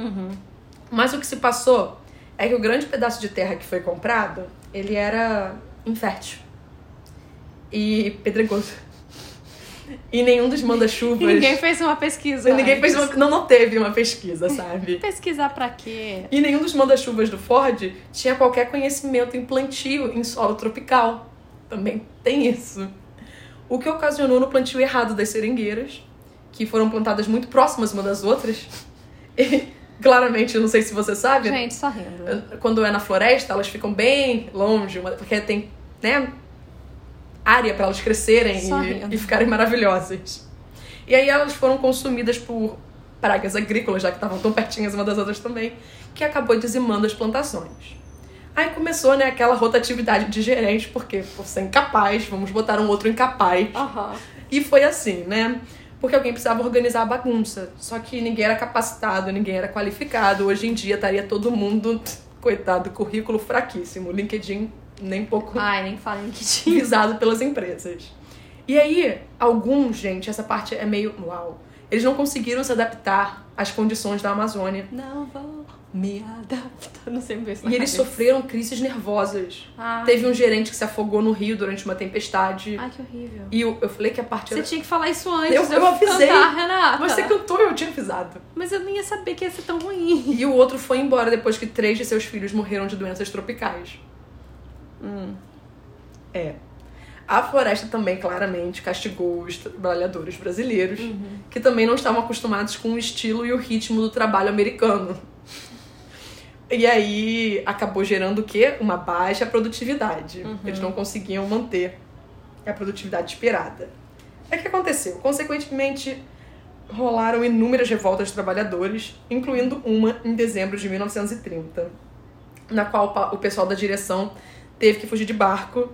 [SPEAKER 2] Mas o que se passou é que o grande pedaço de terra que foi comprado, ele era infértil e pedregoso. E nenhum dos manda-chuvas...
[SPEAKER 1] Ninguém fez uma pesquisa.
[SPEAKER 2] Ninguém fez uma, não, não teve uma pesquisa, sabe?
[SPEAKER 1] Pesquisar pra quê?
[SPEAKER 2] E nenhum dos manda-chuvas do Ford tinha qualquer conhecimento em plantio em solo tropical. Também tem isso. O que ocasionou no plantio errado das seringueiras, que foram plantadas muito próximas uma das outras. E, claramente, não sei se você sabe,
[SPEAKER 1] Gente, só rindo.
[SPEAKER 2] quando é na floresta, elas ficam bem longe, porque tem, né, área para elas crescerem e, e ficarem maravilhosas. E aí elas foram consumidas por pragas agrícolas, já que estavam tão pertinhas uma das outras também, que acabou dizimando as plantações. Aí começou, né, aquela rotatividade de gerente, porque por ser incapaz, vamos botar um outro incapaz.
[SPEAKER 1] Aham.
[SPEAKER 2] E foi assim, né? Porque alguém precisava organizar a bagunça. Só que ninguém era capacitado, ninguém era qualificado. Hoje em dia estaria todo mundo, coitado, currículo fraquíssimo. LinkedIn nem pouco
[SPEAKER 1] Ai, nem fala em que tinha.
[SPEAKER 2] visado pelas empresas. E aí, alguns, gente, essa parte é meio uau. Eles não conseguiram se adaptar às condições da Amazônia.
[SPEAKER 1] Não vou me adaptar. Não sei ver isso
[SPEAKER 2] E eles sofreram crises nervosas.
[SPEAKER 1] Ai.
[SPEAKER 2] Teve um gerente que se afogou no rio durante uma tempestade.
[SPEAKER 1] Ai, que horrível.
[SPEAKER 2] E eu, eu falei que a parte
[SPEAKER 1] Você
[SPEAKER 2] era...
[SPEAKER 1] tinha que falar isso antes.
[SPEAKER 2] Eu- eu avisei.
[SPEAKER 1] Cantar, Renata.
[SPEAKER 2] Mas você cantou, eu tinha avisado.
[SPEAKER 1] Mas eu nem ia saber que ia ser tão ruim.
[SPEAKER 2] E o outro foi embora depois que três de seus filhos morreram de doenças tropicais.
[SPEAKER 1] Hum.
[SPEAKER 2] É. A floresta também claramente castigou os trabalhadores brasileiros, que também não estavam acostumados com o estilo e o ritmo do trabalho americano. E aí acabou gerando o quê? Uma baixa produtividade. Eles não conseguiam manter a produtividade esperada. É que aconteceu. Consequentemente, rolaram inúmeras revoltas de trabalhadores, incluindo uma em dezembro de 1930, na qual o o pessoal da direção teve que fugir de barco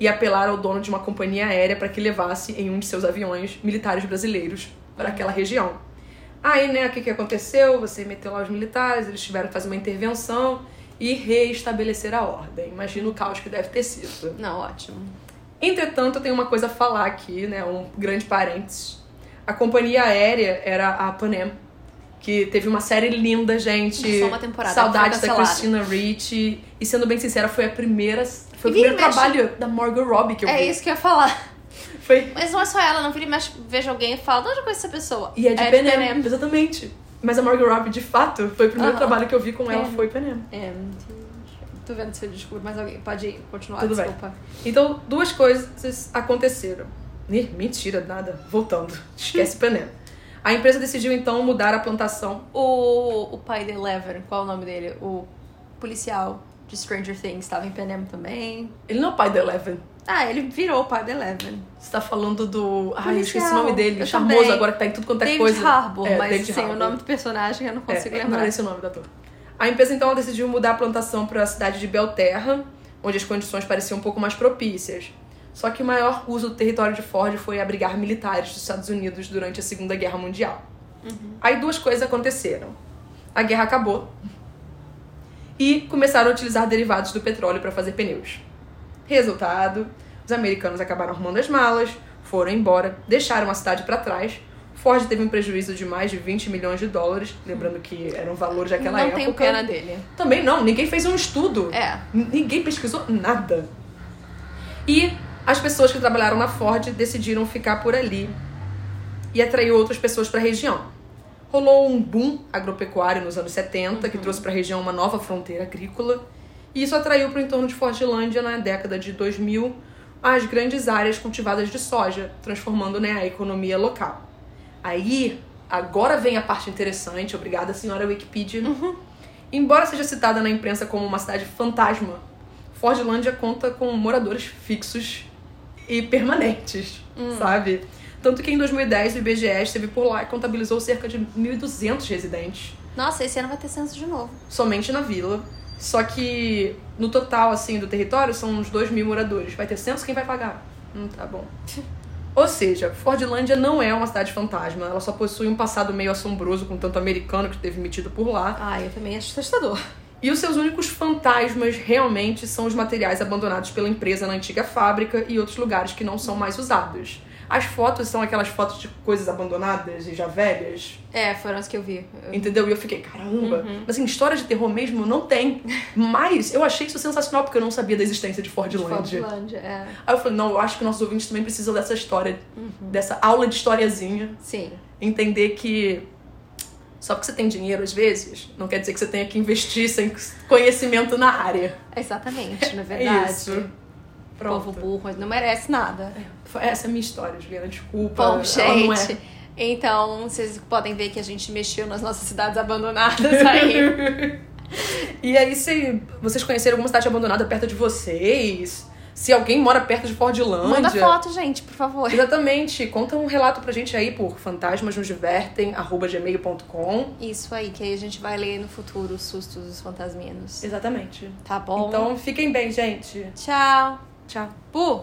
[SPEAKER 2] e apelar ao dono de uma companhia aérea para que levasse em um de seus aviões militares brasileiros para aquela região. Aí, né, o que, que aconteceu? Você meteu lá os militares, eles tiveram que fazer uma intervenção e reestabelecer a ordem. Imagina o caos que deve ter sido.
[SPEAKER 1] Não, ótimo.
[SPEAKER 2] Entretanto, eu tenho uma coisa a falar aqui, né? Um grande parênteses. A companhia aérea era a Pan Am, que teve uma série linda, gente.
[SPEAKER 1] Só uma temporada,
[SPEAKER 2] Saudades
[SPEAKER 1] foi
[SPEAKER 2] da. Christina Ricci. E sendo bem sincera, foi a primeira. Foi
[SPEAKER 1] E
[SPEAKER 2] o primeiro
[SPEAKER 1] mexe-
[SPEAKER 2] trabalho da Morgan Robbie que eu
[SPEAKER 1] É
[SPEAKER 2] vi.
[SPEAKER 1] isso que eu ia falar.
[SPEAKER 2] Foi.
[SPEAKER 1] Mas não é só ela, não vira e mexe, vejo alguém e fala, de onde eu conheço essa pessoa?
[SPEAKER 2] E é de
[SPEAKER 1] é
[SPEAKER 2] Pan Am,
[SPEAKER 1] Pan Am.
[SPEAKER 2] exatamente. Mas a Morgan Robbie, de fato, foi o primeiro
[SPEAKER 1] Aham.
[SPEAKER 2] trabalho que eu vi com ela,
[SPEAKER 1] Pan.
[SPEAKER 2] foi Pan Am.
[SPEAKER 1] É, tô vendo se eu desculpa, mas alguém pode continuar,
[SPEAKER 2] Tudo bem.
[SPEAKER 1] desculpa.
[SPEAKER 2] Então, duas coisas aconteceram. Ih, mentira, nada. Voltando. Esquece Pan Am. A empresa decidiu então mudar a plantação
[SPEAKER 1] O, o pai de Eleven, qual é o nome dele? O policial de Stranger Things estava em Panem também.
[SPEAKER 2] Ele não é o pai da Eleven.
[SPEAKER 1] Ah, ele virou o pai de Eleven.
[SPEAKER 2] Você tá falando do. Ai, eu esqueci o nome dele.
[SPEAKER 1] Eu
[SPEAKER 2] charmoso
[SPEAKER 1] também.
[SPEAKER 2] agora que tá em tudo quanto é
[SPEAKER 1] David
[SPEAKER 2] coisa.
[SPEAKER 1] Harbour,
[SPEAKER 2] É,
[SPEAKER 1] mas
[SPEAKER 2] David
[SPEAKER 1] sem o
[SPEAKER 2] Harbour.
[SPEAKER 1] nome do personagem eu não consigo
[SPEAKER 2] é,
[SPEAKER 1] lembrar.
[SPEAKER 2] Não é esse o nome da ator. A empresa então decidiu mudar a plantação para a cidade de Belterra, onde as condições pareciam um pouco mais propícias. Só que o maior uso do território de Ford foi abrigar militares dos Estados Unidos durante a Segunda Guerra Mundial.
[SPEAKER 1] Uhum.
[SPEAKER 2] Aí duas coisas aconteceram. a guerra acabou e começaram a utilizar derivados do petróleo para fazer pneus. Resultado: os americanos acabaram arrumando as malas, foram embora, deixaram a cidade para trás. Ford teve um prejuízo de mais de 20 milhões de dólares, lembrando que era um valor daquela
[SPEAKER 1] não
[SPEAKER 2] época.
[SPEAKER 1] tenho pena dele.
[SPEAKER 2] Também não, ninguém fez um estudo.
[SPEAKER 1] É.
[SPEAKER 2] Ninguém pesquisou nada. E as pessoas que trabalharam na Ford decidiram ficar por ali e atraiu outras pessoas para a região. Rolou um boom agropecuário nos anos 70, que trouxe para a região uma nova fronteira agrícola, e isso atraiu para o entorno de Fordlândia na década de 2000 as grandes áreas cultivadas de soja, transformando né, a economia local. Aí, agora vem a parte interessante, obrigada senhora Wikipedia. Embora seja citada na imprensa como uma cidade fantasma, Fordlândia conta com moradores fixos e permanentes, sabe? Tanto que em 2010 o IBGE esteve por lá e contabilizou cerca de 1.200 residentes
[SPEAKER 1] Nossa, esse ano vai ter censo de novo.
[SPEAKER 2] somente na vila. Só que no total, assim, do território são uns 2 mil moradores. Vai ter censo, quem vai pagar? Hum, tá bom. Ou seja, Fordlândia não é uma cidade fantasma. Ela só possui um passado meio assombroso com tanto americano que esteve metido por lá.
[SPEAKER 1] Ah, eu também acho assustador.
[SPEAKER 2] E os seus únicos fantasmas realmente são os materiais abandonados pela empresa na antiga fábrica e outros lugares que não são mais usados. As fotos são aquelas fotos de coisas abandonadas e já velhas,
[SPEAKER 1] É, foram as que eu vi. Eu-
[SPEAKER 2] entendeu? E eu fiquei, caramba.
[SPEAKER 1] Uhum.
[SPEAKER 2] Assim, história de terror mesmo não tem. Mas eu achei isso sensacional porque eu não sabia da existência de Fordlândia.
[SPEAKER 1] Fordlândia, é.
[SPEAKER 2] Aí eu falei, não, eu acho que nossos ouvintes também precisam dessa história,
[SPEAKER 1] Uhum.
[SPEAKER 2] dessa aula de historiazinha.
[SPEAKER 1] Sim.
[SPEAKER 2] Entender que só porque você tem dinheiro às vezes, não quer dizer que você tenha que investir sem conhecimento na área.
[SPEAKER 1] Exatamente, na
[SPEAKER 2] É
[SPEAKER 1] verdade.
[SPEAKER 2] isso.
[SPEAKER 1] O povo
[SPEAKER 2] Pronto.
[SPEAKER 1] burro não merece nada.
[SPEAKER 2] Essa é a minha história, Juliana. Desculpa.
[SPEAKER 1] Bom,
[SPEAKER 2] ela
[SPEAKER 1] gente.
[SPEAKER 2] é.
[SPEAKER 1] Então, vocês podem ver que a gente mexeu nas nossas cidades abandonadas aí.
[SPEAKER 2] E aí, se vocês conheceram alguma cidade abandonada perto de vocês, se alguém mora perto de Fordlândia.
[SPEAKER 1] Manda foto, gente, por favor.
[SPEAKER 2] Exatamente. Conta um relato pra gente aí por fantasmasnosdivertem.gmail.com.
[SPEAKER 1] Isso aí, que aí a gente vai ler no futuro os sustos dos fantasminos.
[SPEAKER 2] Exatamente.
[SPEAKER 1] Tá bom?
[SPEAKER 2] Então, fiquem bem, gente.
[SPEAKER 1] tchau.
[SPEAKER 2] Tchau.
[SPEAKER 1] Pu!